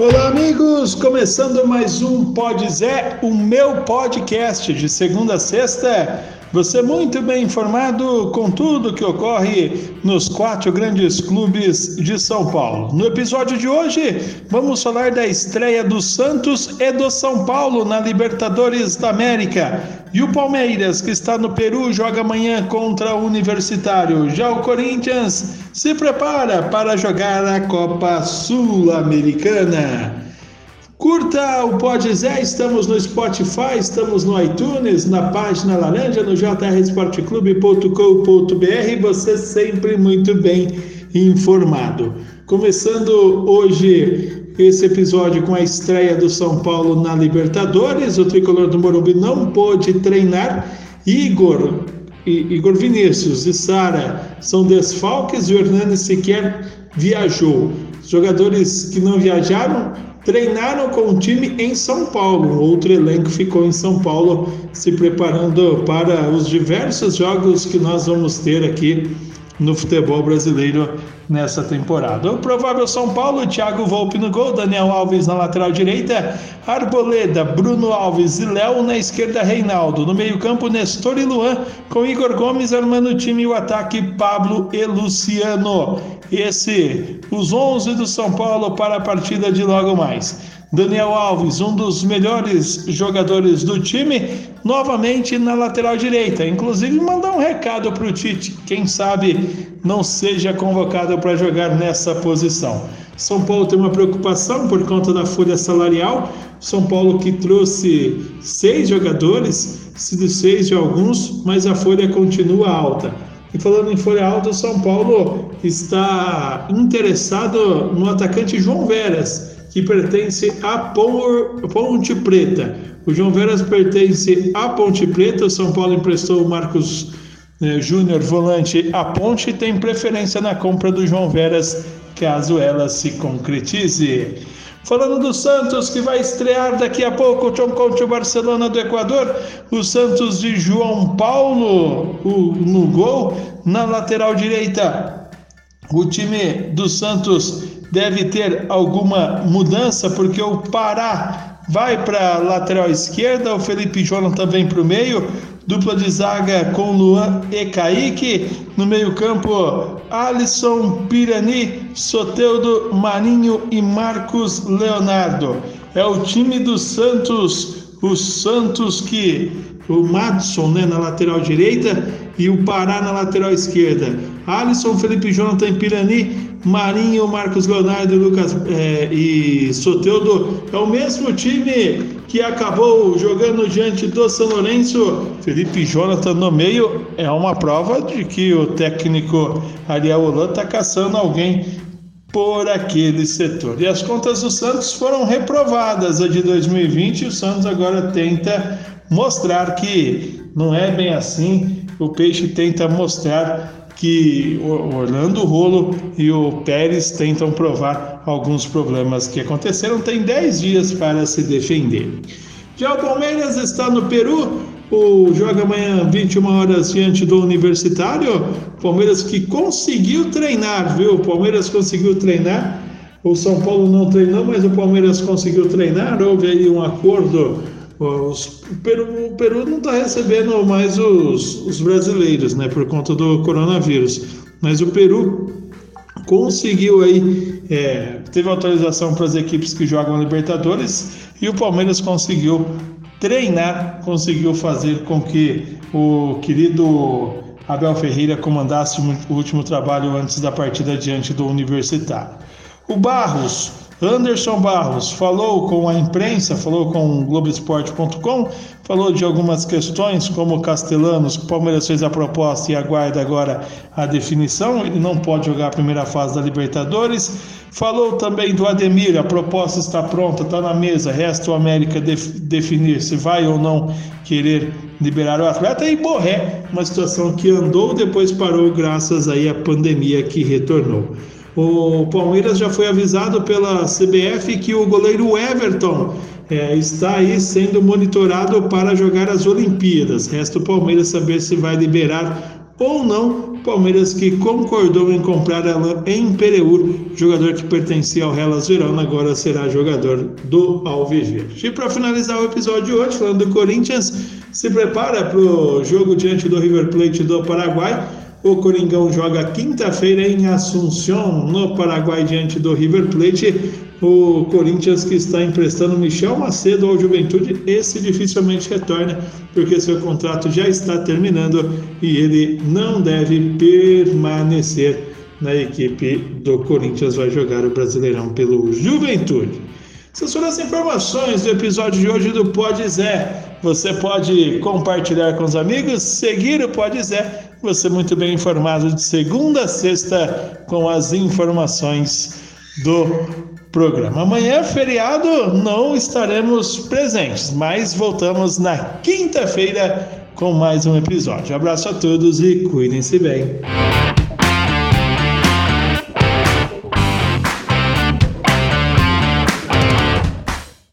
Olá, amigos! Começando mais um Pode Zé, o meu podcast de segunda a sexta. Você muito bem informado com tudo que ocorre nos quatro grandes clubes de São Paulo. No episódio de hoje, vamos falar da estreia do Santos e do São Paulo na Libertadores da América. E o Palmeiras, que está no Peru, joga amanhã contra o Universitário. Já o Corinthians se prepara para jogar a Copa Sul-Americana. Curta o Pode Zé, estamos no Spotify, estamos no iTunes, na página laranja, no jrsportclube.com.br, você sempre muito bem informado. Começando hoje esse episódio com a estreia do São Paulo na Libertadores, o tricolor do Morumbi não pôde treinar. Igor, Igor Vinícius e Sara são desfalques e o Hernani sequer viajou. Jogadores que não viajaram treinaram com o time em São Paulo. Outro elenco ficou em São Paulo se preparando para os diversos jogos que nós vamos ter aqui no futebol brasileiro nessa temporada. O provável São Paulo, Thiago Volpe no gol, Daniel Alves na lateral direita, Arboleda, Bruno Alves e Léo na esquerda, Reinaldo. No meio-campo, Nestor e Luan, com Igor Gomes armando o time e o ataque, Pablo e Luciano. Esse, os 11 do São Paulo para a partida de logo mais. Daniel Alves, um dos melhores jogadores do time, novamente na lateral direita. Inclusive, mandar um recado para o Tite, quem sabe não seja convocado para jogar nessa posição. São Paulo tem uma preocupação por conta da folha salarial. São Paulo que trouxe seis jogadores, se seis de alguns, mas a folha continua alta. E falando em folha alta, o São Paulo está interessado no atacante João Veras que pertence à Ponte Preta. O João Veras pertence à Ponte Preta, o São Paulo emprestou o Marcos eh, Júnior, volante à Ponte, e tem preferência na compra do João Veras, caso ela se concretize. Falando do Santos, que vai estrear daqui a pouco contra o Barcelona do Equador, o Santos de João Paulo o, no gol, na lateral direita. O time do Santos deve ter alguma mudança, porque o Pará vai para a lateral esquerda, o Felipe Jonathan vem para o meio, dupla de zaga com Luan e Kaique, no meio-campo Alisson Pirani, Soteudo Marinho e Marcos Leonardo. É o time do Santos, o Santos que o Madison né, na lateral direita e o Pará na lateral esquerda. Alisson, Felipe Jonathan Pirani, Marinho, Marcos Leonardo Lucas, é, e Soteudo é o mesmo time que acabou jogando diante do São Lourenço. Felipe Jonathan no meio é uma prova de que o técnico Ariel Holan está caçando alguém por aquele setor. E as contas do Santos foram reprovadas a de 2020 e o Santos agora tenta mostrar que não é bem assim. O Peixe tenta mostrar que o Orlando Rolo e o Pérez tentam provar alguns problemas que aconteceram. Tem 10 dias para se defender. Já o Palmeiras está no Peru. O joga amanhã 21 horas diante do Universitário. Palmeiras que conseguiu treinar, viu? O Palmeiras conseguiu treinar. O São Paulo não treinou, mas o Palmeiras conseguiu treinar. Houve aí um acordo os, o, Peru, o Peru não está recebendo mais os, os brasileiros, né, por conta do coronavírus. Mas o Peru conseguiu aí, é, teve autorização para as equipes que jogam Libertadores e o Palmeiras conseguiu treinar, conseguiu fazer com que o querido Abel Ferreira comandasse o último trabalho antes da partida diante do Universitário. O Barros Anderson Barros falou com a imprensa, falou com o Globoesporte.com, falou de algumas questões, como Castellanos, o Palmeiras fez a proposta e aguarda agora a definição, ele não pode jogar a primeira fase da Libertadores. Falou também do Ademir, a proposta está pronta, está na mesa, resta o América def definir se vai ou não querer liberar o atleta. E Borré, uma situação que andou, depois parou, graças aí à pandemia que retornou. O Palmeiras já foi avisado pela CBF que o goleiro Everton é, está aí sendo monitorado para jogar as Olimpíadas. Resta o Palmeiras saber se vai liberar ou não Palmeiras que concordou em comprar em Pereur, jogador que pertencia ao Hellas Verona, agora será jogador do Alviverde. E para finalizar o episódio de hoje, falando do Corinthians, se prepara para o jogo diante do River Plate do Paraguai. O Coringão joga quinta-feira em Assunção, no Paraguai, diante do River Plate. O Corinthians que está emprestando Michel Macedo ao Juventude, esse dificilmente retorna, porque seu contrato já está terminando e ele não deve permanecer na equipe do Corinthians. Vai jogar o Brasileirão pelo Juventude. Essas foram as informações do episódio de hoje do Pode Zé. Você pode compartilhar com os amigos, seguir o Pode Zé. Você muito bem informado de segunda a sexta com as informações do programa. Amanhã, feriado, não estaremos presentes, mas voltamos na quinta-feira com mais um episódio. abraço a todos e cuidem-se bem.